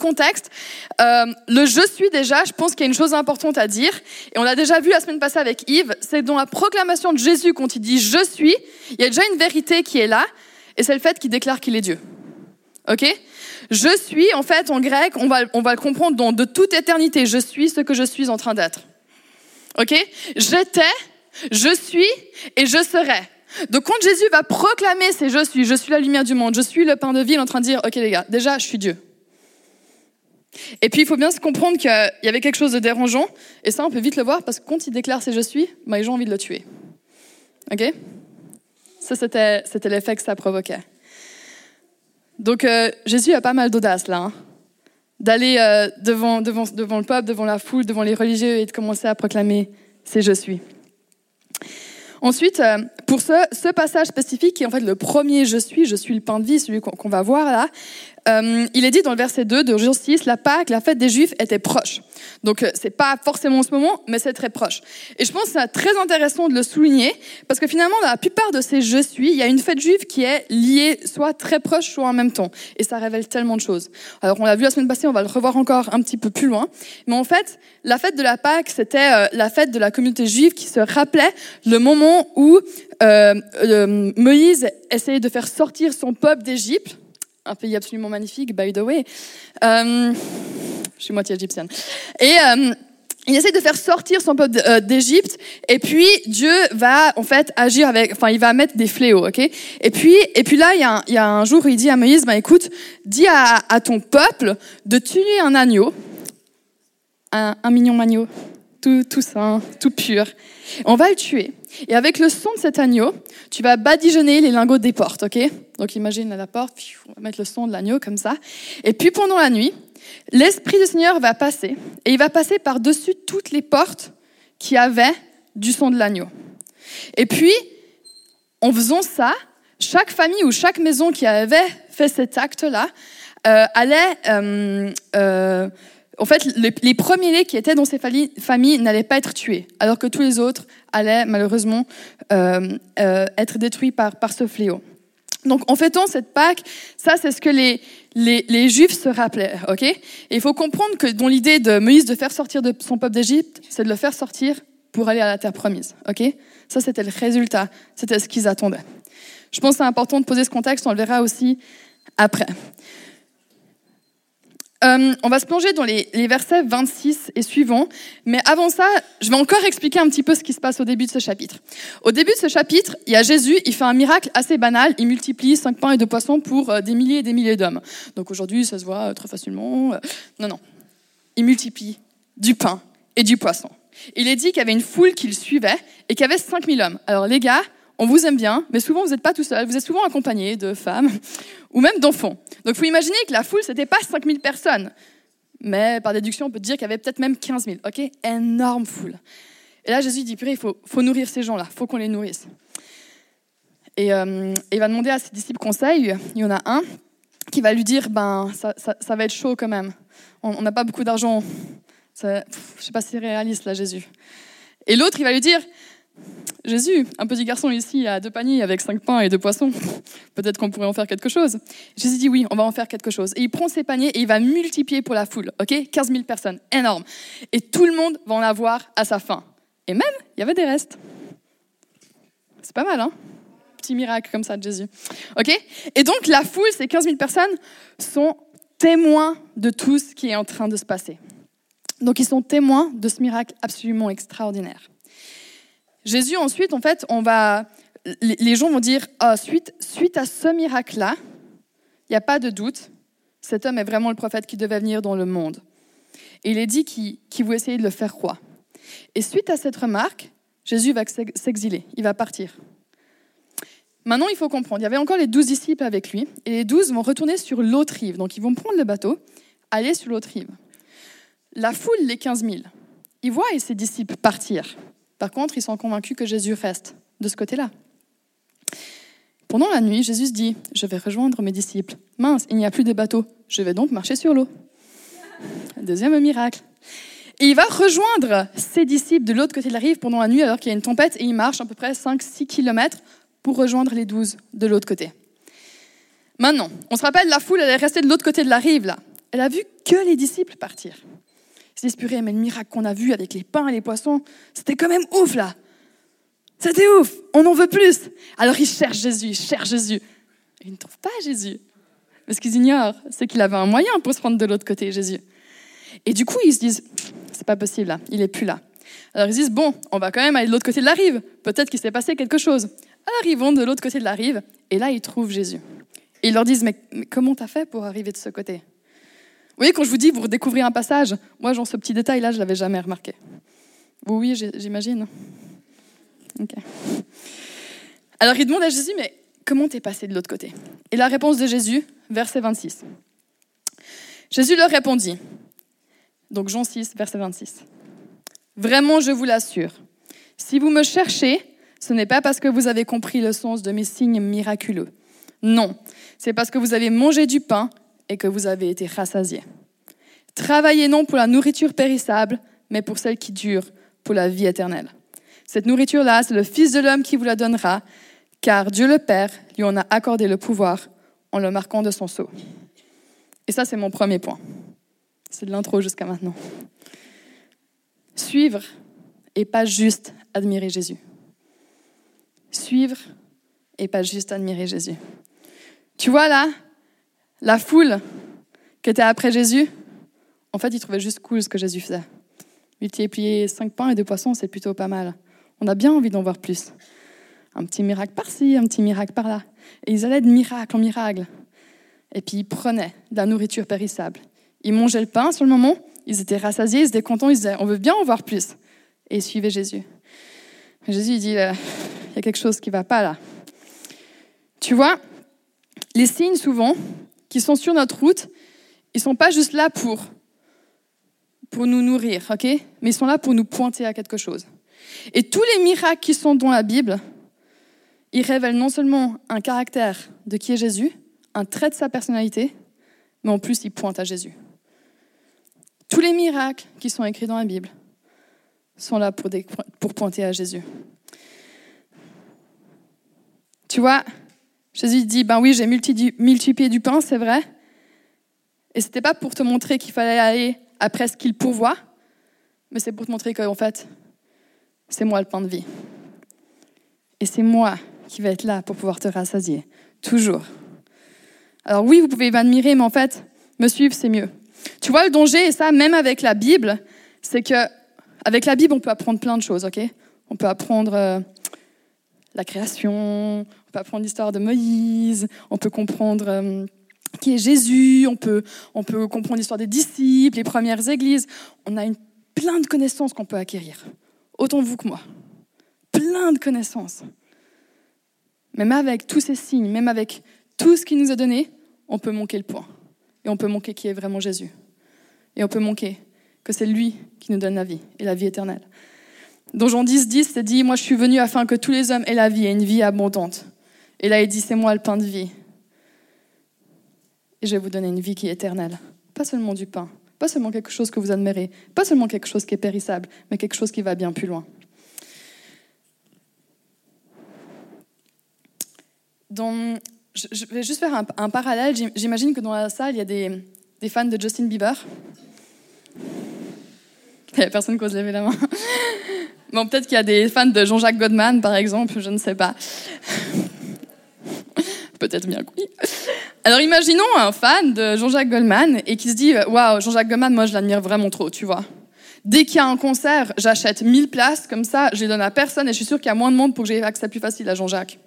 contexte. Euh, le je suis déjà, je pense qu'il y a une chose importante à dire, et on l'a déjà vu la semaine passée avec Yves, c'est dans la proclamation de Jésus quand il dit je suis, il y a déjà une vérité qui est là, et c'est le fait qu'il déclare qu'il est Dieu. Ok? Je suis, en fait, en grec, on va, on va le comprendre dans de toute éternité, je suis ce que je suis en train d'être. Ok? J'étais, je suis et je serai. Donc quand Jésus va proclamer c'est je suis, je suis la lumière du monde, je suis le pain de vie, il est en train de dire, ok les gars, déjà je suis Dieu. Et puis, il faut bien se comprendre qu'il y avait quelque chose de dérangeant. Et ça, on peut vite le voir parce que quand il déclare c'est je suis, bah, les gens ont envie de le tuer. OK? Ça, c'était, l'effet que ça provoquait. Donc, euh, Jésus a pas mal d'audace là. hein. D'aller euh, devant, le peuple, devant la foule, devant les religieux et de commencer à proclamer c'est je suis. Ensuite, euh, pour ce, passage spécifique, qui est en fait le premier je suis, je suis le pain de vie, celui qu'on va voir là, euh, il est dit dans le verset 2 de Jean 6, la Pâque, la fête des Juifs était proche. Donc euh, c'est pas forcément en ce moment, mais c'est très proche. Et je pense que c'est très intéressant de le souligner, parce que finalement, dans la plupart de ces je suis, il y a une fête juive qui est liée soit très proche, soit en même temps. Et ça révèle tellement de choses. Alors on l'a vu la semaine passée, on va le revoir encore un petit peu plus loin. Mais en fait, la fête de la Pâque, c'était euh, la fête de la communauté juive qui se rappelait le moment où euh, euh, Moïse essayait de faire sortir son peuple d'Égypte un pays absolument magnifique, by the way. Euh, je suis moitié égyptienne. Et euh, il essaie de faire sortir son peuple euh, d'Égypte, et puis Dieu va en fait agir avec, enfin il va mettre des fléaux, ok? Et puis et puis là il y, a un, jour où il dit à Moïse, ben écoute, dis à, ton peuple de tuer un agneau, un mignon agneau, tout tout sain, tout pur. On va le tuer. Et avec le son de cet agneau, tu vas badigeonner les lingots des portes, ok? Donc imagine la porte, on va mettre le son de l'agneau comme ça. Et puis pendant la nuit, l'Esprit du Seigneur va passer, et il va passer par-dessus toutes les portes qui avaient du son de l'agneau. Et puis, en faisant ça, chaque famille ou chaque maison qui avait fait cet acte-là euh, allait... Euh, euh, en fait, les, premiers-nés qui étaient dans ces familles, n'allaient pas être tués, alors que tous les autres allaient malheureusement euh, euh, être détruits par, ce fléau. Donc, en fêtant cette Pâque, ça, c'est ce que les Juifs se rappelaient, ok? Et il faut comprendre que dans l'idée de Moïse de faire sortir de son peuple d'Égypte, c'est de le faire sortir pour aller à la terre promise, ok? Ça, c'était le résultat, c'était ce qu'ils attendaient. Je pense que c'est important de poser ce contexte, on le verra aussi après. Euh, on va se plonger dans les, versets 26 et suivants, mais avant ça, je vais encore expliquer un petit peu ce qui se passe au début de ce chapitre. Au début de ce chapitre, il y a Jésus, il fait un miracle assez banal, il multiplie cinq pains et deux poissons pour euh, des milliers et des milliers d'hommes. Donc aujourd'hui, ça se voit euh, très facilement. Non, non. Il multiplie du pain et du poisson. Il est dit qu'il y avait une foule qui le suivait et qu'il y avait 5000 hommes. Alors les gars, on vous aime bien, mais souvent vous n'êtes pas tout seul, vous êtes souvent accompagné de femmes ou même d'enfants. Donc il faut imaginer que la foule, c'était pas 5000 personnes, mais par déduction, on peut dire qu'il y avait peut-être même 15 000. Ok? Énorme foule. Et là, Jésus dit, purée, il faut, nourrir ces gens-là, il faut qu'on les nourrisse. Et euh, il va demander à ses disciples conseil, il y en a un qui va lui dire, ben, ça, ça, ça va être chaud quand même, on n'a pas beaucoup d'argent, je ne sais pas si c'est réaliste là, Jésus. Et l'autre, il va lui dire, Jésus, un petit garçon ici a deux paniers avec cinq pains et deux poissons. Peut-être qu'on pourrait en faire quelque chose. Jésus dit oui, on va en faire quelque chose. Et il prend ses paniers et il va multiplier pour la foule. Ok? 15 000 personnes, énorme. Et tout le monde va en avoir à sa fin. Et même, il y avait des restes. C'est pas mal, hein? Petit miracle comme ça de Jésus. Ok? Et donc la foule, ces 15 000 personnes, sont témoins de tout ce qui est en train de se passer. Donc ils sont témoins de ce miracle absolument extraordinaire. Jésus, ensuite, en fait, on va, les gens vont dire, oh, suite, suite à ce miracle-là, il n'y a pas de doute, cet homme est vraiment le prophète qui devait venir dans le monde. Et il est dit qu'il qu veut essayer de le faire roi. Et suite à cette remarque, Jésus va s'exiler, il va partir. Maintenant, il faut comprendre, il y avait encore les douze disciples avec lui, et les douze vont retourner sur l'autre rive. Donc, ils vont prendre le bateau, aller sur l'autre rive. La foule, les 15 000, ils voient ses disciples partir. Par contre, ils sont convaincus que Jésus reste de ce côté-là. Pendant la nuit, Jésus dit, je vais rejoindre mes disciples. Mince, il n'y a plus de bateau. Je vais donc marcher sur l'eau. Deuxième miracle. Et il va rejoindre ses disciples de l'autre côté de la rive pendant la nuit alors qu'il y a une tempête et il marche à peu près 5-6 km pour rejoindre les douze de l'autre côté. Maintenant, on se rappelle, la foule, est restée de l'autre côté de la rive, là. Elle a vu que les disciples partir. Ils se disent, mais le miracle qu'on a vu avec les pains et les poissons, c'était quand même ouf, là. C'était ouf, on en veut plus. Alors ils cherchent Jésus, ils cherchent Jésus. Ils ne trouvent pas Jésus. Mais ce qu'ils ignorent, c'est qu'il avait un moyen pour se rendre de l'autre côté, Jésus. Et du coup, ils se disent, c'est pas possible là, il est plus là. Alors ils se disent, bon, on va quand même aller de l'autre côté de la rive. Peut-être qu'il s'est passé quelque chose. Alors ils vont de l'autre côté de la rive, et là ils trouvent Jésus. Et ils leur disent, mais, comment t'as fait pour arriver de ce côté? Vous voyez, quand je vous dis, vous redécouvrez un passage, moi, genre, ce petit détail-là, je l'avais jamais remarqué. Vous, oui, j'imagine. Ok. Alors ils demandent à Jésus, mais comment t'es passé de l'autre côté? Et la réponse de Jésus, verset 26. Jésus leur répondit, donc Jean 6, verset 26. Vraiment, je vous l'assure, si vous me cherchez, ce n'est pas parce que vous avez compris le sens de mes signes miraculeux. Non, c'est parce que vous avez mangé du pain et que vous avez été rassasiés. Travaillez non pour la nourriture périssable, mais pour celle qui dure, pour la vie éternelle. Cette nourriture-là, c'est le Fils de l'homme qui vous la donnera, car Dieu le Père lui en a accordé le pouvoir en le marquant de son sceau. Et ça, c'est mon premier point. C'est de l'intro jusqu'à maintenant. Suivre et pas juste admirer Jésus. Suivre et pas juste admirer Jésus. Tu vois là, la foule qui était après Jésus, en fait, ils trouvaient juste cool ce que Jésus faisait. Multiplier cinq pains et deux poissons, c'est plutôt pas mal. On a bien envie d'en voir plus. Un petit miracle par-ci, un petit miracle par-là. Et ils allaient de miracle en miracle. Et puis ils prenaient de la nourriture périssable. Ils mangeaient le pain sur le moment, ils étaient rassasiés, ils étaient contents, ils disaient on veut bien en voir plus. Et ils suivaient Jésus. Jésus il dit euh, il y a quelque chose qui ne va pas là. Tu vois, les signes souvent qui sont sur notre route, ils ne sont pas juste là pour, pour nous nourrir, Mais ils sont là pour nous pointer à quelque chose. Et tous les miracles qui sont dans la Bible, ils révèlent non seulement un caractère de qui est Jésus, un trait de sa personnalité, mais en plus ils pointent à Jésus. Tous les miracles qui sont écrits dans la Bible sont là pour, pour pointer à Jésus. Tu vois, Jésus dit, ben oui, j'ai multiplié du pain, c'est vrai. Et ce n'était pas pour te montrer qu'il fallait aller après ce qu'il pourvoit, mais c'est pour te montrer qu'en fait, c'est moi le pain de vie. Et c'est moi qui vais être là pour pouvoir te rassasier, toujours. Alors oui, vous pouvez m'admirer, mais en fait, me suivre, c'est mieux. Tu vois, le danger, et ça, même avec la Bible, c'est que avec la Bible, on peut apprendre plein de choses, ok? On peut apprendre euh, la création, on peut apprendre l'histoire de Moïse, on peut comprendre euh, qui est Jésus, on peut, on peut comprendre l'histoire des disciples, les premières églises. On a une, plein de connaissances qu'on peut acquérir, autant vous que moi. Plein de connaissances. Même avec tous ces signes, même avec tout ce qu'il nous a donné, on peut manquer le point. Et on peut manquer qui est vraiment Jésus. Et on peut manquer que c'est lui qui nous donne la vie et la vie éternelle. Dans Jean 10, 10, c'est dit, moi je suis venu afin que tous les hommes aient la vie et une vie abondante. Et là, il dit, c'est moi le pain de vie. Et je vais vous donner une vie qui est éternelle. Pas seulement du pain, pas seulement quelque chose que vous admirez, pas seulement quelque chose qui est périssable, mais quelque chose qui va bien plus loin. Je vais juste faire un, parallèle. J'imagine que dans la salle, il y a des fans de Justin Bieber. Il n'y a personne qui ose lever la main. Bon, peut-être qu'il y a des fans de Jean-Jacques Goldman, par exemple, je ne sais pas. peut-être bien oui. Alors imaginons un fan de Jean-Jacques Goldman et qui se dit Waouh, Jean-Jacques Goldman, moi je l'admire vraiment trop, tu vois. Dès qu'il y a un concert, j'achète 1000 places, comme ça, je les donne à personne et je suis sûre qu'il y a moins de monde pour que j'ai accès plus facile à Jean-Jacques.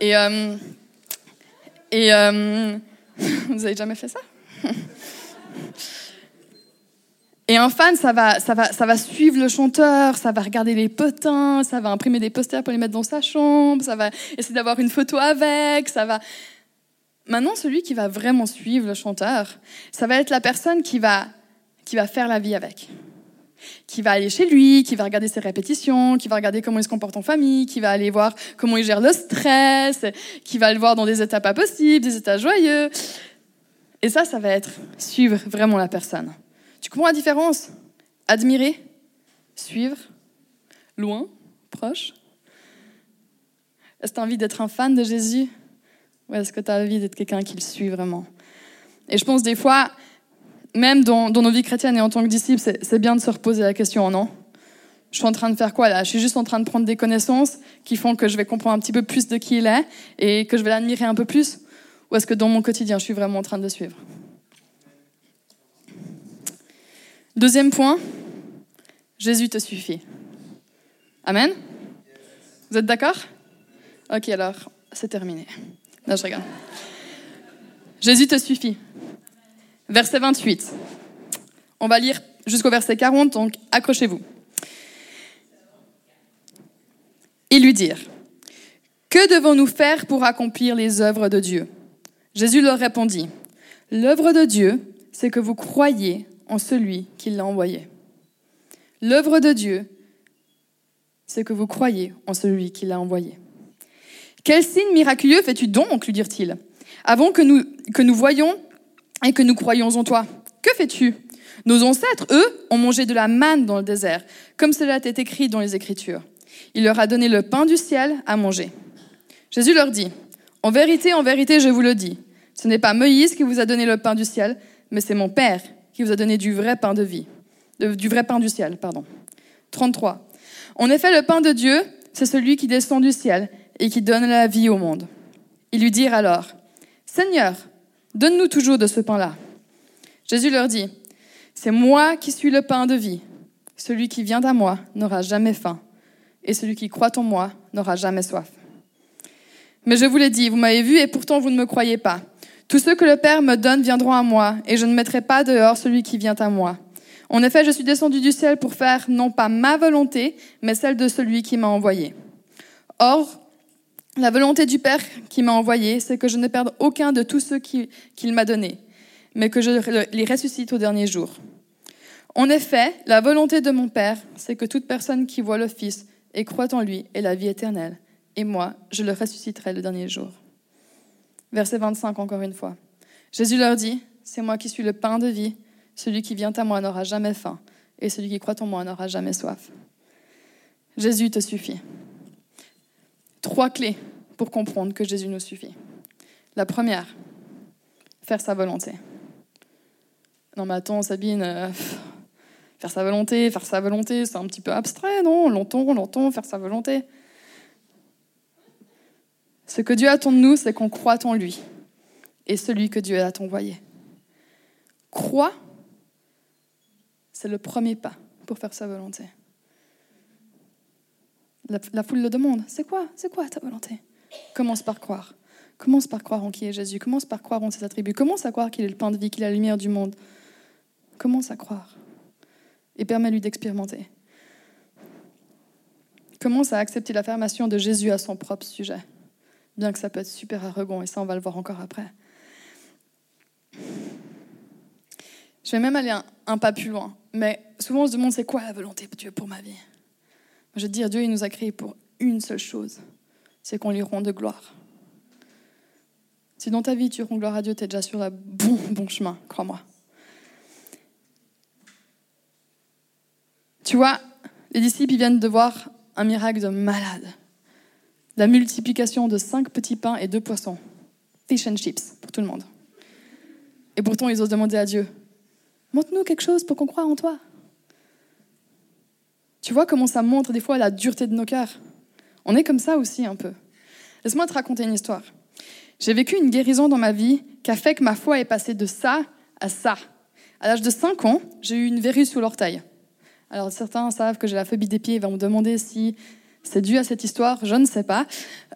Et. Euh, et. Euh, vous avez jamais fait ça? Et un fan, ça va, ça, va, ça va suivre le chanteur, ça va regarder les potins, ça va imprimer des posters pour les mettre dans sa chambre, ça va essayer d'avoir une photo avec, ça va... Maintenant, celui qui va vraiment suivre le chanteur, ça va être la personne qui va, qui va faire la vie avec. Qui va aller chez lui, qui va regarder ses répétitions, qui va regarder comment il se comporte en famille, qui va aller voir comment il gère le stress, qui va le voir dans des états pas possibles, des états joyeux. Et ça, ça va être suivre vraiment la personne. Tu comprends la différence? Admirer, suivre, loin, proche. Est-ce que tu as envie d'être un fan de Jésus? Ou est-ce que tu as envie d'être quelqu'un qui le suit vraiment? Et je pense des fois, même dans, nos vies chrétiennes et en tant que disciples, c'est bien de se reposer la question, non? Je suis en train de faire quoi là? Je suis juste en train de prendre des connaissances qui font que je vais comprendre un petit peu plus de qui il est et que je vais l'admirer un peu plus? Ou est-ce que dans mon quotidien, je suis vraiment en train de le suivre? Deuxième point, Jésus te suffit. Amen? Vous êtes d'accord? Ok, alors, c'est terminé. Non, je regarde. Jésus te suffit. Verset 28. On va lire jusqu'au verset 40, donc accrochez-vous. Ils lui dirent, Que devons-nous faire pour accomplir les œuvres de Dieu? Jésus leur répondit, L'œuvre de Dieu, c'est que vous croyez en celui qui l'a envoyé. L'œuvre de Dieu, c'est que vous croyez en celui qui l'a envoyé. Quel signe miraculeux fais-tu donc lui dirent-ils, avant que nous, que nous voyions et que nous croyions en toi? Que fais-tu? Nos ancêtres, eux, ont mangé de la manne dans le désert, comme cela est écrit dans les Écritures. Il leur a donné le pain du ciel à manger. Jésus leur dit, En vérité, en vérité, je vous le dis, ce n'est pas Moïse qui vous a donné le pain du ciel, mais c'est mon Père qui vous a donné du vrai pain de vie, du vrai pain du ciel, pardon. 33. En effet, le pain de Dieu, c'est celui qui descend du ciel et qui donne la vie au monde. Ils lui dirent alors, Seigneur, donne-nous toujours de ce pain-là. Jésus leur dit, C'est moi qui suis le pain de vie. Celui qui vient à moi n'aura jamais faim, et celui qui croit en moi n'aura jamais soif. Mais je vous l'ai dit, vous m'avez vu, et pourtant vous ne me croyez pas. Tous ceux que le Père me donne viendront à moi, et je ne mettrai pas dehors celui qui vient à moi. En effet, je suis descendu du ciel pour faire non pas ma volonté, mais celle de celui qui m'a envoyé. Or, la volonté du Père qui m'a envoyé, c'est que je ne perde aucun de tous ceux qu'il m'a donnés, mais que je les ressuscite au dernier jour. En effet, la volonté de mon Père, c'est que toute personne qui voit le Fils et croit en lui ait la vie éternelle, et moi, je le ressusciterai le dernier jour. Verset 25 encore une fois. Jésus leur dit, c'est moi qui suis le pain de vie, celui qui vient à moi n'aura jamais faim, et celui qui croit en moi n'aura jamais soif. Jésus te suffit. Trois clés pour comprendre que Jésus nous suffit. La première, faire sa volonté. Non mais attends Sabine, euh, faire sa volonté, faire sa volonté, c'est un petit peu abstrait, non? Longtemps, longtemps, faire sa volonté. Ce que Dieu attend de nous, c'est qu'on croit en lui et celui que Dieu a envoyé. Crois, c'est le premier pas pour faire sa volonté. La, foule le demande, c'est quoi C'est quoi ta volonté? Commence par croire. Commence par croire en qui est Jésus. Commence par croire en ses attributs. Commence à croire qu'il est le pain de vie, qu'il est la lumière du monde. Commence à croire. Et permets-lui d'expérimenter. Commence à accepter l'affirmation de Jésus à son propre sujet bien que ça peut être super arrogant, et ça, on va le voir encore après. Je vais même aller un, pas plus loin, mais souvent on se demande c'est quoi la volonté de Dieu pour ma vie? Je te dire, Dieu, il nous a créés pour une seule chose, c'est qu'on lui rende gloire. Si dans ta vie tu rends gloire à Dieu, tu es déjà sur le bon, bon chemin, crois-moi. Tu vois, les disciples ils viennent de voir un miracle de malade la multiplication de cinq petits pains et deux poissons. Fish and chips pour tout le monde. Et pourtant, ils osent demander à Dieu Montre-nous quelque chose pour qu'on croie en toi. Tu vois comment ça montre des fois la dureté de nos cœurs On est comme ça aussi un peu. Laisse-moi te raconter une histoire. J'ai vécu une guérison dans ma vie qui a fait que ma foi est passée de ça à ça. À l'âge de 5 ans, j'ai eu une verrue sous l'orteil. Alors certains savent que j'ai la phobie des pieds et vont me demander si c'est dû à cette histoire, je ne sais pas.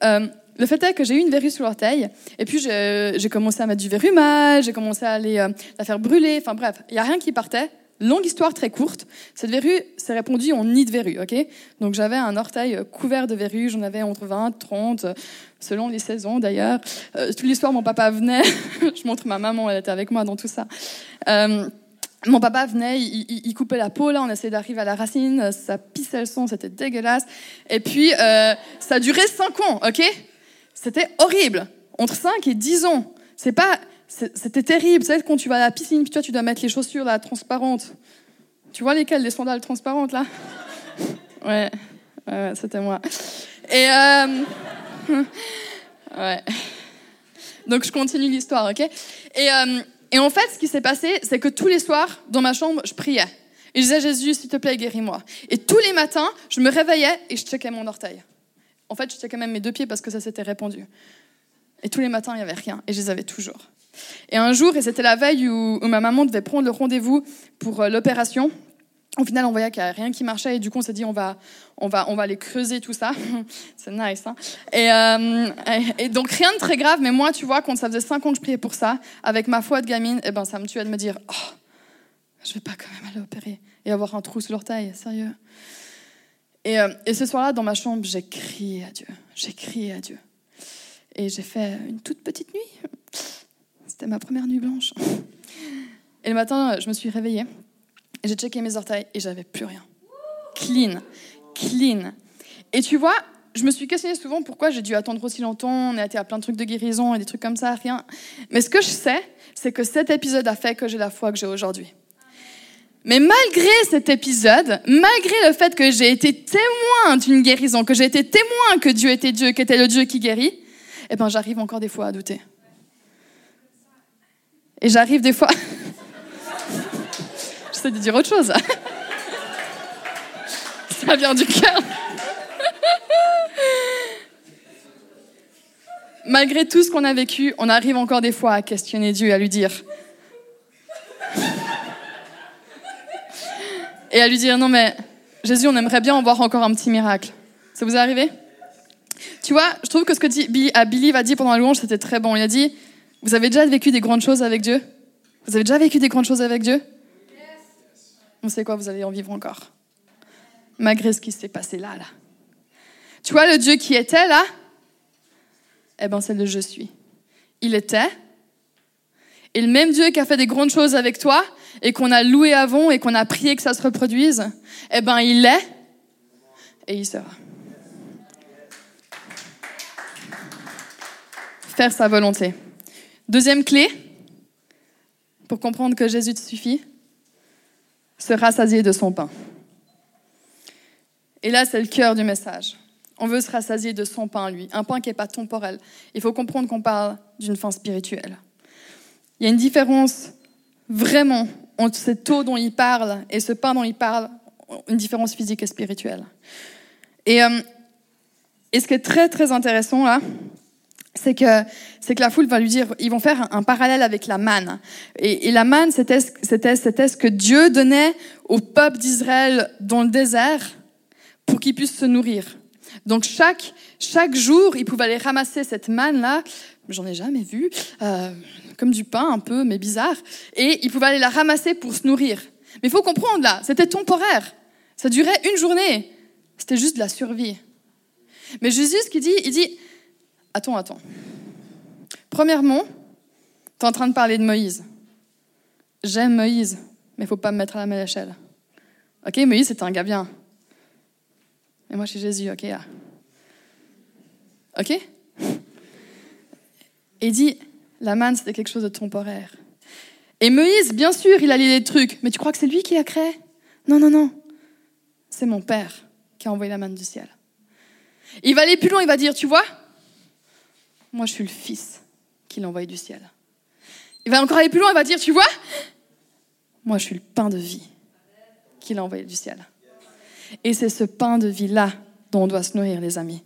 Euh, le fait est que j'ai eu une verrue sous l'orteil, et puis j'ai commencé à mettre du verrumage, j'ai commencé à aller euh, la faire brûler, enfin bref, il n'y a rien qui partait, Longue histoire très courte, cette verrue s'est répandue en nid de verrue, ok? Donc j'avais un orteil couvert de verrues, j'en avais entre 20, 30, selon les saisons d'ailleurs. Euh, toute l'histoire, mon papa venait, je montre ma maman, elle était avec moi dans tout ça. Mon papa venait, il, coupait la peau, là, on essayait d'arriver à la racine, ça pissait le son, c'était dégueulasse. Et puis, euh, ça duré 5 ans, ok? C'était horrible. Entre 5 et 10 ans. C'est pas, c'était terrible. Sais, quand tu vas à la piscine, puis toi, tu dois mettre les chaussures là, transparentes. Tu vois lesquelles Les sandales transparentes là? Ouais, ouais c'était moi. Et euh... ouais. Donc je continue l'histoire, ok? Et, euh... et en fait, ce qui s'est passé, c'est que tous les soirs, dans ma chambre, je priais. Et je disais, Jésus, s'il te plaît, guéris-moi. Et tous les matins, je me réveillais et je checkais mon orteil. En fait, je checkais même mes deux pieds parce que ça s'était répandu. Et tous les matins, il n'y avait rien. Et je les avais toujours. Et un jour, et c'était la veille où, ma maman devait prendre le rendez-vous pour euh, l'opération, au final, on voyait qu'il n'y avait rien qui marchait et du coup, on s'est dit, on va, on va, on va aller creuser tout ça. c'est nice, hein euh, et, donc, rien de très grave, mais moi, tu vois, quand ça faisait cinq ans que je priais pour ça, avec ma foi de gamine, eh ben, ça me tuait de me dire, oh, je vais pas quand même aller opérer et avoir un trou sous l'orteil, sérieux. Et, euh, et ce soir-là, dans ma chambre, j'ai crié à Dieu. J'ai crié à Dieu. Et j'ai fait une toute petite nuit. C'était ma première nuit blanche. Et le matin, je me suis réveillée. J'ai checké mes orteils et j'avais plus rien. Clean. Clean. Et tu vois, je me suis questionnée souvent pourquoi j'ai dû attendre aussi longtemps. On a été à plein de trucs de guérison et des trucs comme ça, rien. Mais ce que je sais, c'est que cet épisode a fait que j'ai la foi que j'ai aujourd'hui. Mais malgré cet épisode, malgré le fait que j'ai été témoin d'une guérison, que j'ai été témoin que Dieu était Dieu, qu'était le Dieu qui guérit, eh ben j'arrive encore des fois à douter. Et j'arrive des fois. J'essaie de dire autre chose. Ça vient du cœur. Malgré tout ce qu'on a vécu, on arrive encore des fois à questionner Dieu à lui dire. Et à lui dire non mais Jésus, on aimerait bien en voir encore un petit miracle. Ça vous est arrivé? Tu vois, je trouve que ce que Billy, Billy va dire pendant la louange, c'était très bon. Il a dit vous avez déjà vécu des grandes choses avec Dieu? Vous avez déjà vécu des grandes choses avec Dieu? On sait quoi, vous allez en vivre encore. Malgré ce qui s'est passé là, là. Tu vois, le Dieu qui était là, eh ben, c'est le je suis. Il était. Et le même Dieu qui a fait des grandes choses avec toi et qu'on a loué avant et qu'on a prié que ça se reproduise, eh ben, il est et il sera. Faire sa volonté. Deuxième clé, pour comprendre que Jésus te suffit, se rassasier de son pain. Et là, c'est le cœur du message. On veut se rassasier de son pain, lui, un pain qui n'est pas temporel. Il faut comprendre qu'on parle d'une fin spirituelle. Il y a une différence vraiment entre cette eau dont il parle et ce pain dont il parle, une différence physique et spirituelle. Et, euh, et ce qui est très très intéressant là, c'est que, c'est que la foule va lui dire, ils vont faire un, parallèle avec la manne. Et, la manne, c'était, c'était, c'était ce que Dieu donnait au peuple d'Israël dans le désert pour qu'ils puissent se nourrir. Donc chaque, chaque jour, ils pouvaient aller ramasser cette manne-là, j'en ai jamais vu, euh, comme du pain un peu, mais bizarre, et ils pouvaient aller la ramasser pour se nourrir. Mais il faut comprendre là, c'était temporaire. Ça durait une journée. C'était juste de la survie. Mais Jésus, ce qu'il dit, il dit, attends, attends. Premièrement, tu es en train de parler de Moïse. J'aime Moïse, mais il faut pas me mettre à la même échelle. Ok, Moïse, c'est un gars bien. Et moi, je suis Jésus, ok ah. Ok? Et dit, la manne, c'était quelque chose de temporaire. Et Moïse, bien sûr, il a lié des trucs, mais tu crois que c'est lui qui l'a créé? Non, non, non. C'est mon père qui a envoyé la manne du ciel. Il va aller plus loin, il va dire, tu vois, moi, je suis le Fils qu'il a envoyé du ciel. Il va encore aller plus loin, il va dire, tu vois, moi, je suis le pain de vie qu'il a envoyé du ciel. Et c'est ce pain de vie-là dont on doit se nourrir, les amis.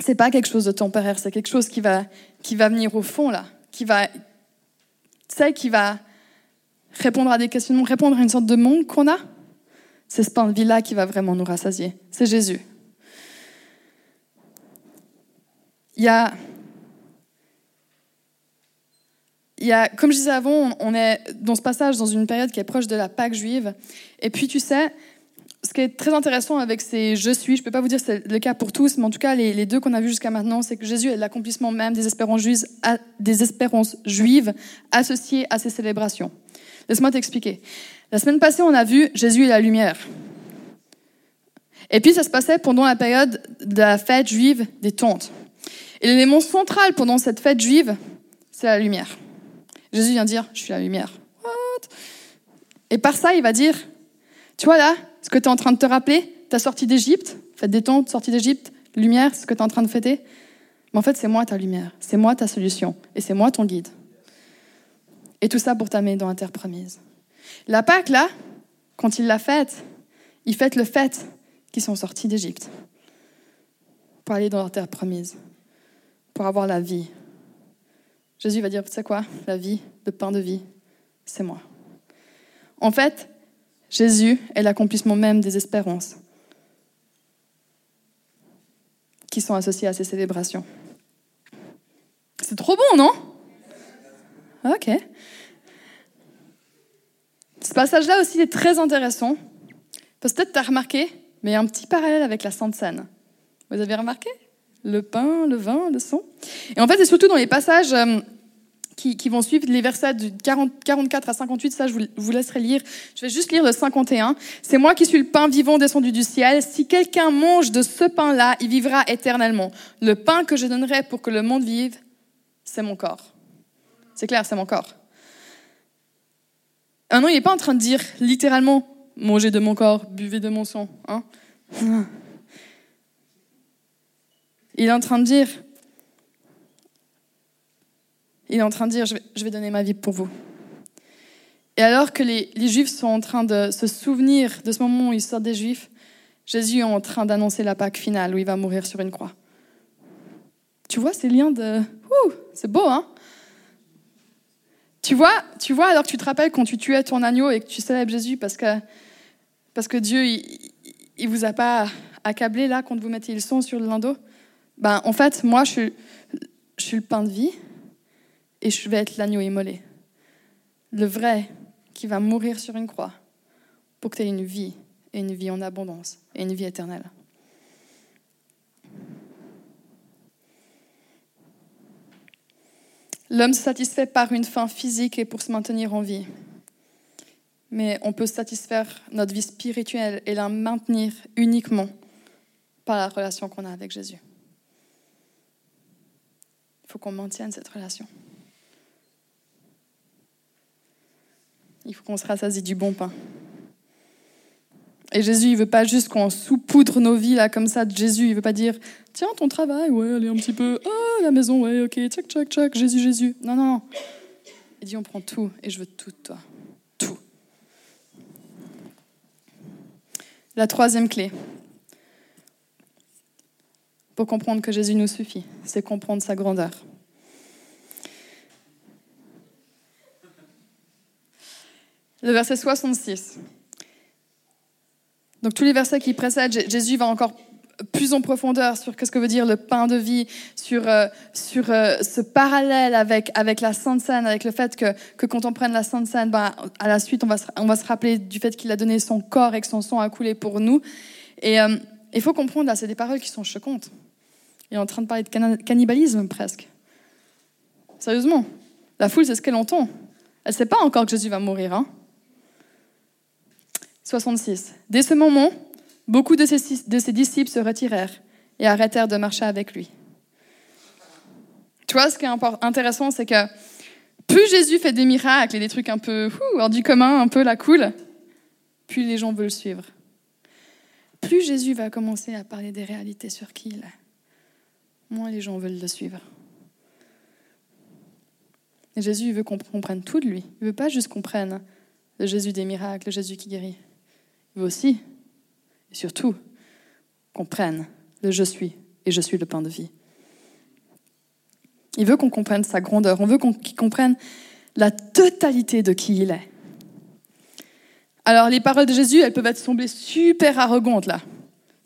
C'est pas quelque chose de temporaire, c'est quelque chose qui va, qui va venir au fond, là, qui va, qui va répondre à des questions, répondre à une sorte de monde qu'on a. C'est ce pain de vie-là qui va vraiment nous rassasier. C'est Jésus. Il y a, comme je disais avant, on est dans ce passage dans une période qui est proche de la Pâque juive. Et puis, tu sais, ce qui est très intéressant avec ces je suis, je ne peux pas vous dire que c'est le cas pour tous, mais en tout cas, les, deux qu'on a vus jusqu'à maintenant, c'est que Jésus est l'accomplissement même des espérances, juives, des espérances juives associées à ces célébrations. Laisse-moi t'expliquer. La semaine passée, on a vu Jésus et la lumière. Et puis, ça se passait pendant la période de la fête juive des tentes. Et l'élément central pendant cette fête juive, c'est la lumière. Jésus vient dire, je suis la lumière. Et par ça, il va dire, tu vois là, ce que tu es en train de te rappeler, ta sortie d'Égypte, fête des tentes, sortie d'Égypte, lumière, ce que tu es en train de fêter, mais en fait, c'est moi ta lumière, c'est moi ta solution, et c'est moi ton guide. Et tout ça pour t'amener dans la terre promise. La Pâque, là, quand il l'a faite, il fête le fait qu'ils sont sortis d'Égypte pour aller dans la terre promise, pour avoir la vie. Jésus va dire, tu sais quoi, la vie, le pain de vie, c'est moi. En fait, Jésus est l'accomplissement même des espérances qui sont associées à ces célébrations. C'est trop bon, non? Ok. Ce passage-là aussi est très intéressant. Peut-être tu as remarqué, mais il y a un petit parallèle avec la Sainte Seine. Vous avez remarqué? Le pain, le vin, le son. Et en fait, c'est surtout dans les passages euh, qui, vont suivre les versets de 44 à 58, ça je vous, laisserai lire. Je vais juste lire le 51. C'est moi qui suis le pain vivant descendu du ciel. Si quelqu'un mange de ce pain-là, il vivra éternellement. Le pain que je donnerai pour que le monde vive, c'est mon corps. C'est clair, c'est mon corps. Ah non, il n'est pas en train de dire littéralement mangez de mon corps, buvez de mon sang. Hein il est en train de dire il est en train de dire, je vais, donner ma vie pour vous. Et alors que les, Juifs sont en train de se souvenir de ce moment où ils sortent des Juifs, Jésus est en train d'annoncer la Pâque finale où il va mourir sur une croix. Tu vois ces liens de... Ouh, c'est beau, hein? Tu vois, tu vois, alors que tu te rappelles quand tu tuais ton agneau et que tu célèbres Jésus parce que, parce que Dieu, il, il vous a pas accablé là quand vous mettiez le sang sur le lindeau. Ben, en fait, moi, je suis, je suis le pain de vie et je vais être l'agneau immolé. Le vrai qui va mourir sur une croix pour que tu aies une vie, et une vie en abondance, et une vie éternelle. L'homme se satisfait par une fin physique et pour se maintenir en vie. Mais on peut satisfaire notre vie spirituelle et la maintenir uniquement par la relation qu'on a avec Jésus. Faut qu'on maintienne cette relation. Il faut qu'on se rassasie du bon pain. Et Jésus, il veut pas juste qu'on saupoudre nos vies là comme ça de Jésus. Il veut pas dire tiens ton travail, ouais, allez un petit peu, ah la maison, ouais, ok, tchac tchac tchac, Jésus Jésus. Non non. Il dit on prend tout et je veux tout de toi, tout. La troisième clé pour comprendre que Jésus nous suffit, c'est comprendre sa grandeur. le verset 66. Donc tous les versets qui précèdent, Jésus va encore plus en profondeur sur ce que veut dire le pain de vie, sur, euh, sur euh, ce parallèle avec, avec la Sainte Seine, avec le fait que, que quand on prenne la Sainte Seine, ben, à la suite, on va, se, on va se rappeler du fait qu'il a donné son corps et que son sang a coulé pour nous. Et euh, il faut comprendre, là, c'est des paroles qui sont choquantes. Est en train de parler de cannibalisme presque. Sérieusement, la foule, c'est ce qu'elle entend. Elle ne sait pas encore que Jésus va mourir. Hein 66. Dès ce moment, beaucoup de ses, disciples se retirèrent et arrêtèrent de marcher avec lui. Tu vois, ce qui est intéressant, c'est que plus Jésus fait des miracles et des trucs un peu hors du commun, un peu la cool, plus les gens veulent suivre. Plus Jésus va commencer à parler des réalités sur qui il est, moins les gens veulent le suivre. Et Jésus veut qu'on comprenne tout de lui. Il veut pas juste qu'on prenne le Jésus des miracles, le Jésus qui guérit. Il veut aussi, et surtout, qu'on prenne le je suis et je suis le pain de vie. Il veut qu'on comprenne sa grandeur, on veut qu'on comprenne la totalité de qui il est. Alors les paroles de Jésus, elles peuvent être semblées super arrogantes là,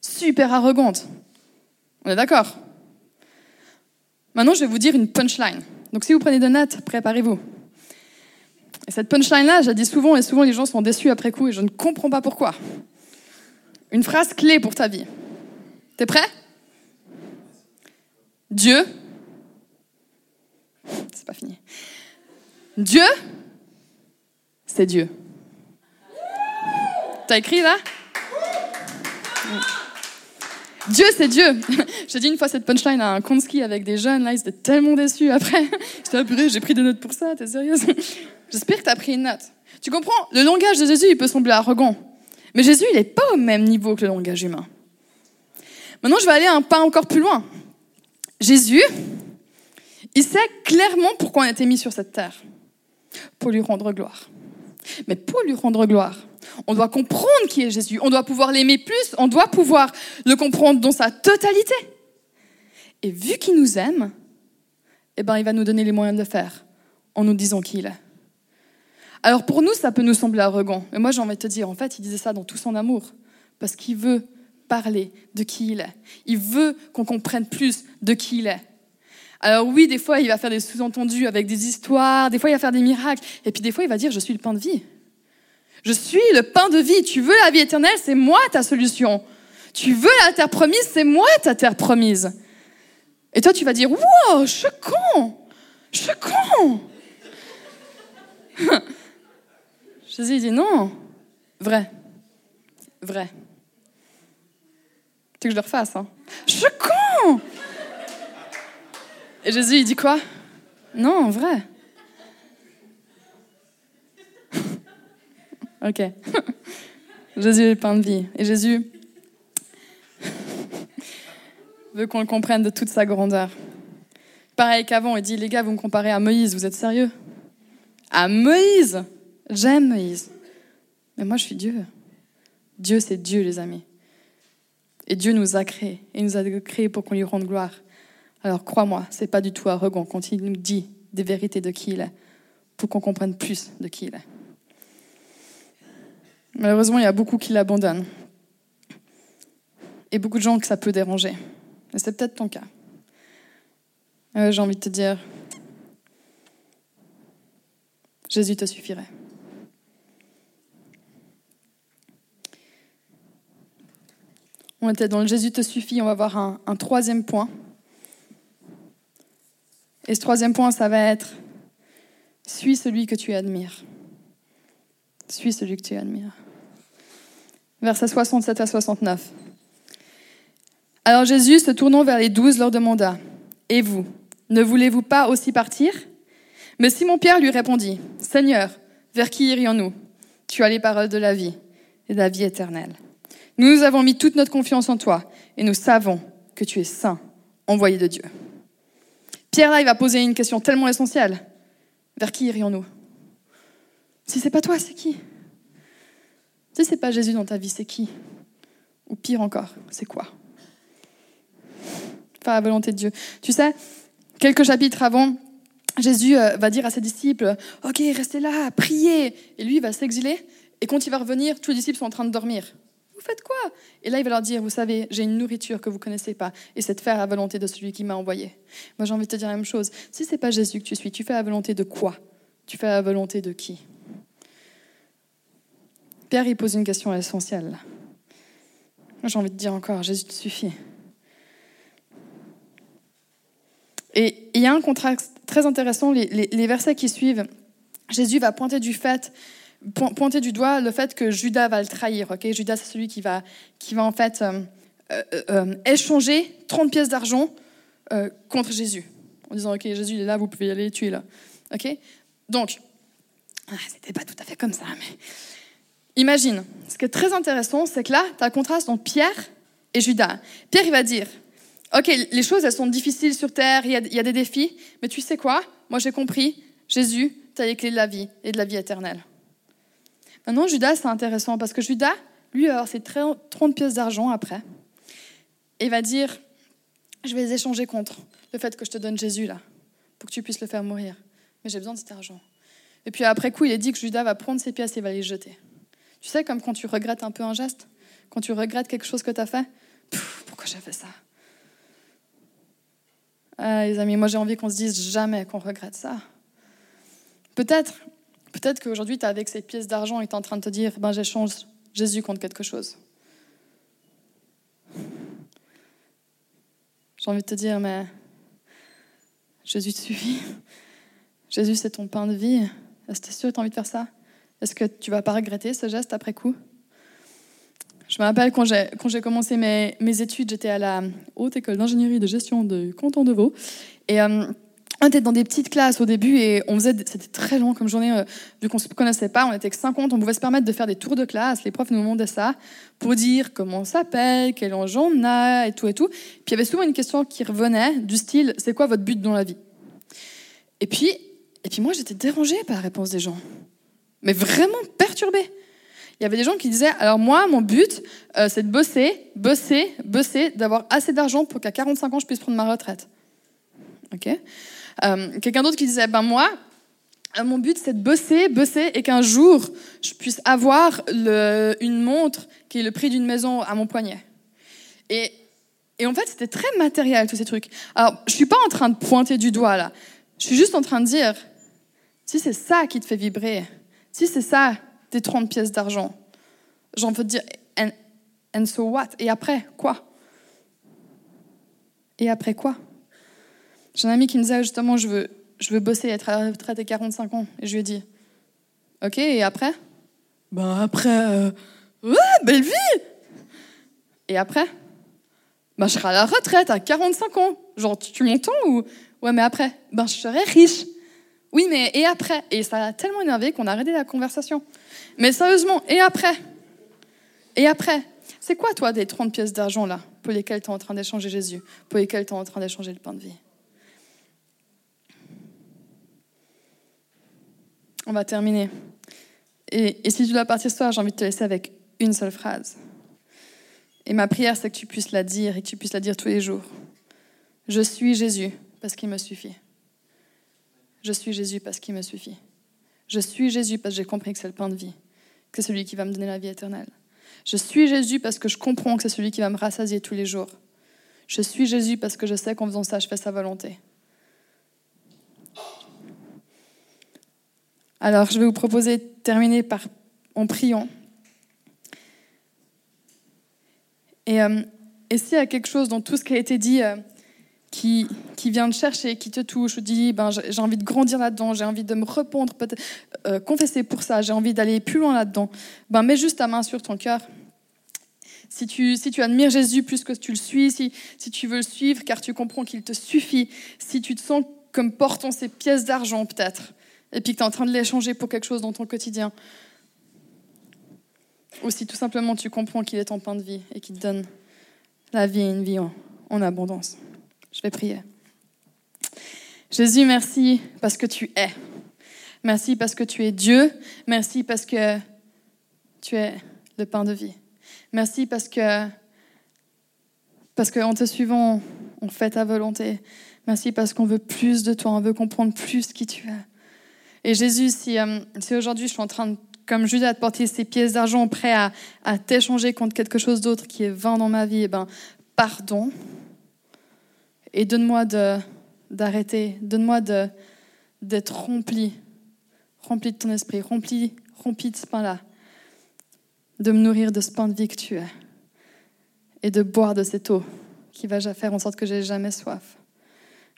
super arrogantes. On est d'accord? Maintenant, je vais vous dire une punchline. Donc si vous prenez de notes, préparez-vous. Et cette punchline-là, je dis souvent et souvent les gens sont déçus après coup et je ne comprends pas pourquoi. Une phrase clé pour ta vie. T'es prêt? Dieu, c'est pas fini. Dieu, c'est Dieu. T'as écrit là? Dieu, c'est Dieu. J'ai dit une fois cette punchline à un Konski avec des jeunes, là, ils étaient tellement déçus après. J'étais apurée, j'ai pris des notes pour ça, t'es sérieuse? J'espère que t'as pris une note. Tu comprends? Le langage de Jésus, il peut sembler arrogant. Mais Jésus, il n'est pas au même niveau que le langage humain. Maintenant, je vais aller un pas encore plus loin. Jésus, il sait clairement pourquoi on a été mis sur cette terre. Pour lui rendre gloire. Mais pour lui rendre gloire, on doit comprendre qui est Jésus. On doit pouvoir l'aimer plus. On doit pouvoir le comprendre dans sa totalité. Et vu qu'il nous aime, eh ben, il va nous donner les moyens de le faire en nous disant qui il est. Alors pour nous, ça peut nous sembler arrogant. Mais moi, j'ai envie de te dire, en fait, il disait ça dans tout son amour. Parce qu'il veut parler de qui il est. Il veut qu'on comprenne plus de qui il est. Alors oui, des fois, il va faire des sous-entendus avec des histoires, des fois, il va faire des miracles, et puis des fois, il va dire, je suis le pain de vie. Je suis le pain de vie. Tu veux la vie éternelle, c'est moi ta solution. Tu veux la terre promise, c'est moi ta terre promise. Et toi, tu vas dire, wow, choquant, choquant. Jésus dit, non, vrai, vrai. Tu veux que je le refasse, hein? Choquant Et Jésus, il dit quoi? Non, vrai. Ok. Jésus est le pain de vie. Et Jésus veut qu'on le comprenne de toute sa grandeur. Pareil qu'avant, il dit, les gars, vous me comparez à Moïse, vous êtes sérieux? À Moïse? J'aime Moïse. Mais moi, je suis Dieu. Dieu, c'est Dieu, les amis. Et Dieu nous a créés. Et nous a créés pour qu'on lui rende gloire. Alors crois-moi, c'est pas du tout arrogant quand il nous dit des vérités de qui il est, pour qu'on comprenne plus de qui il est. Malheureusement, il y a beaucoup qui l'abandonnent. Et beaucoup de gens que ça peut déranger. Et c'est peut-être ton cas. Euh, j'ai envie de te dire, Jésus te suffirait. On était dans le Jésus te suffit, on va voir un troisième point. Et ce troisième point, ça va être suis celui que tu admires. Suis celui que tu admires. Versets 67 à 69. Alors Jésus, se tournant vers les douze, leur demanda, Et vous, ne voulez-vous pas aussi partir? Mais Simon-Pierre lui répondit, Seigneur, vers qui irions-nous? Tu as les paroles de la vie et de la vie éternelle. Nous, nous avons mis toute notre confiance en toi et nous savons que tu es saint, envoyé de Dieu. Pierre, là, il va poser une question tellement essentielle. Vers qui irions-nous? Si c'est pas toi, c'est qui? Si c'est pas Jésus dans ta vie, c'est qui? Ou pire encore, c'est quoi? Faire la volonté de Dieu. Tu sais, quelques chapitres avant, Jésus euh, va dire à ses disciples Ok, restez là, priez. Et lui, il va s'exiler. Et quand il va revenir, tous les disciples sont en train de dormir. Vous faites quoi Et là, il va leur dire, vous savez, j'ai une nourriture que vous connaissez pas, et c'est de faire la volonté de celui qui m'a envoyé. Moi, j'ai envie de te dire la même chose. Si c'est pas Jésus que tu suis, tu fais la volonté de quoi? Tu fais la volonté de qui? Pierre, il pose une question essentielle. J'ai envie de dire encore, Jésus te suffit. Et il y a un contraste très intéressant, les, versets qui suivent. Jésus va pointer du doigt le fait que Judas va le trahir. ok? Judas, c'est celui qui va, qui va en fait euh, euh, euh, échanger 30 pièces d'argent contre Jésus. En disant, OK, Jésus, il est là, vous pouvez y aller, tuer là. OK? Donc, ah, c'était pas tout à fait comme ça, mais imagine. Ce qui est très intéressant, c'est que là, tu as un contraste entre Pierre et Judas. Pierre, il va dire, OK, les choses, elles sont difficiles sur terre, il y a, il des défis, mais tu sais quoi? Moi, j'ai compris, Jésus, tu as les clés de la vie et de la vie éternelle. Maintenant, Judas, c'est intéressant parce que Judas, lui, va avoir ses 30 pièces d'argent après et va dire Je vais les échanger contre le fait que je te donne Jésus là, pour que tu puisses le faire mourir. Mais j'ai besoin de cet argent. Et puis après coup, il est dit que Judas va prendre ses pièces et va les jeter. Tu sais, comme quand tu regrettes un peu un geste, quand tu regrettes quelque chose que tu as fait, pourquoi j'ai fait ça? Ah, Les amis, moi j'ai envie qu'on se dise jamais qu'on regrette ça. Peut-être Peut-être qu'aujourd'hui, tu es avec ces pièces d'argent et tu es en train de te dire, ben, j'échange Jésus contre quelque chose. J'ai envie de te dire, mais Jésus te suffit. Jésus, c'est ton pain de vie. Est-ce que tu as envie de faire ça? Est-ce que tu vas pas regretter ce geste après coup? Je me rappelle quand j'ai commencé mes, mes études, j'étais à la Haute École d'ingénierie de gestion de Canton de Vaud. Et euh, on était dans des petites classes au début et on faisait, c'était très long comme journée, euh, vu qu'on ne se connaissait pas, on était que 50, on pouvait se permettre de faire des tours de classe, les profs nous demandaient ça, pour dire comment on s'appelle, quel âge on a, et tout et tout. Puis il y avait souvent une question qui revenait, du style, c'est quoi votre but dans la vie? Et puis, et puis moi j'étais dérangée par la réponse des gens, mais vraiment perturbée. Il y avait des gens qui disaient, alors moi, mon but, euh, c'est de bosser, bosser, bosser, d'avoir assez d'argent pour qu'à 45 ans, je puisse prendre ma retraite. Ok? Euh, quelqu'un d'autre qui disait, ben moi, euh, mon but c'est de bosser, bosser et qu'un jour je puisse avoir une montre qui est le prix d'une maison à mon poignet. Et, et en fait, c'était très matériel tous ces trucs. Alors, je suis pas en train de pointer du doigt là. Je suis juste en train de dire, si c'est ça qui te fait vibrer, si c'est ça tes 30 pièces d'argent, j'en peux te dire, and, and so what? Et après, quoi? Et après quoi? J'ai un ami qui me disait justement, je veux, je veux bosser et être à la retraite à 45 ans. Et je lui ai dit, ok, et après? Ben après, euh, ouais, belle vie! Et après? Ben je serai à la retraite à 45 ans. Genre, tu, m'entends ou Ouais, mais après? Ben je serai riche. Oui, mais et après? Et ça a tellement énervé qu'on a arrêté la conversation. Mais sérieusement, et après? Et après? C'est quoi, toi, des 30 pièces d'argent là, pour lesquelles tu es en train d'échanger Jésus, pour lesquelles tu es en train d'échanger le pain de vie? On va terminer. Et, si tu dois partir ce soir, j'ai envie de te laisser avec une seule phrase. Et ma prière, c'est que tu puisses la dire et que tu puisses la dire tous les jours. Je suis Jésus parce qu'il me suffit. Je suis Jésus parce qu'il me suffit. Je suis Jésus parce que j'ai compris que c'est le pain de vie, que c'est celui qui va me donner la vie éternelle. Je suis Jésus parce que je comprends que c'est celui qui va me rassasier tous les jours. Je suis Jésus parce que je sais qu'en faisant ça, je fais sa volonté. Alors, je vais vous proposer de terminer par, en priant. Et, euh, s'il y a quelque chose dans tout ce qui a été dit euh, qui, vient de chercher, qui te touche, ou dit ben, j'ai envie de grandir là-dedans, j'ai envie de me répondre, euh, confesser pour ça, j'ai envie d'aller plus loin là-dedans, ben, mets juste ta main sur ton cœur. Si tu, si tu admires Jésus plus que tu le suis, si, si tu veux le suivre car tu comprends qu'il te suffit, si tu te sens comme portant ces pièces d'argent peut-être, et puis que tu es en train de l'échanger pour quelque chose dans ton quotidien. Ou si tout simplement tu comprends qu'il est ton pain de vie et qu'il te donne la vie et une vie en abondance. Je vais prier. Jésus, merci parce que tu es. Merci parce que tu es Dieu. Merci parce que tu es le pain de vie. Merci parce que parce qu'en te suivant, on fait ta volonté. Merci parce qu'on veut plus de toi, on veut comprendre plus qui tu es. Et Jésus, si, euh, si aujourd'hui je suis en train, de, comme Judas, de porter ces pièces d'argent prêts à, à t'échanger contre quelque chose d'autre qui est vain dans ma vie, eh ben, pardon. Et donne-moi d'arrêter, donne-moi d'être rempli, rempli de ton esprit, rempli, rempli de ce pain-là, de me nourrir de ce pain de vie que tu es, et de boire de cette eau qui va faire en sorte que j'ai jamais soif.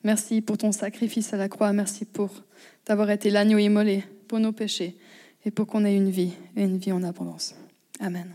Merci pour ton sacrifice à la croix, merci pour d'avoir été l'agneau immolé pour nos péchés et pour qu'on ait une vie et une vie en abondance. Amen.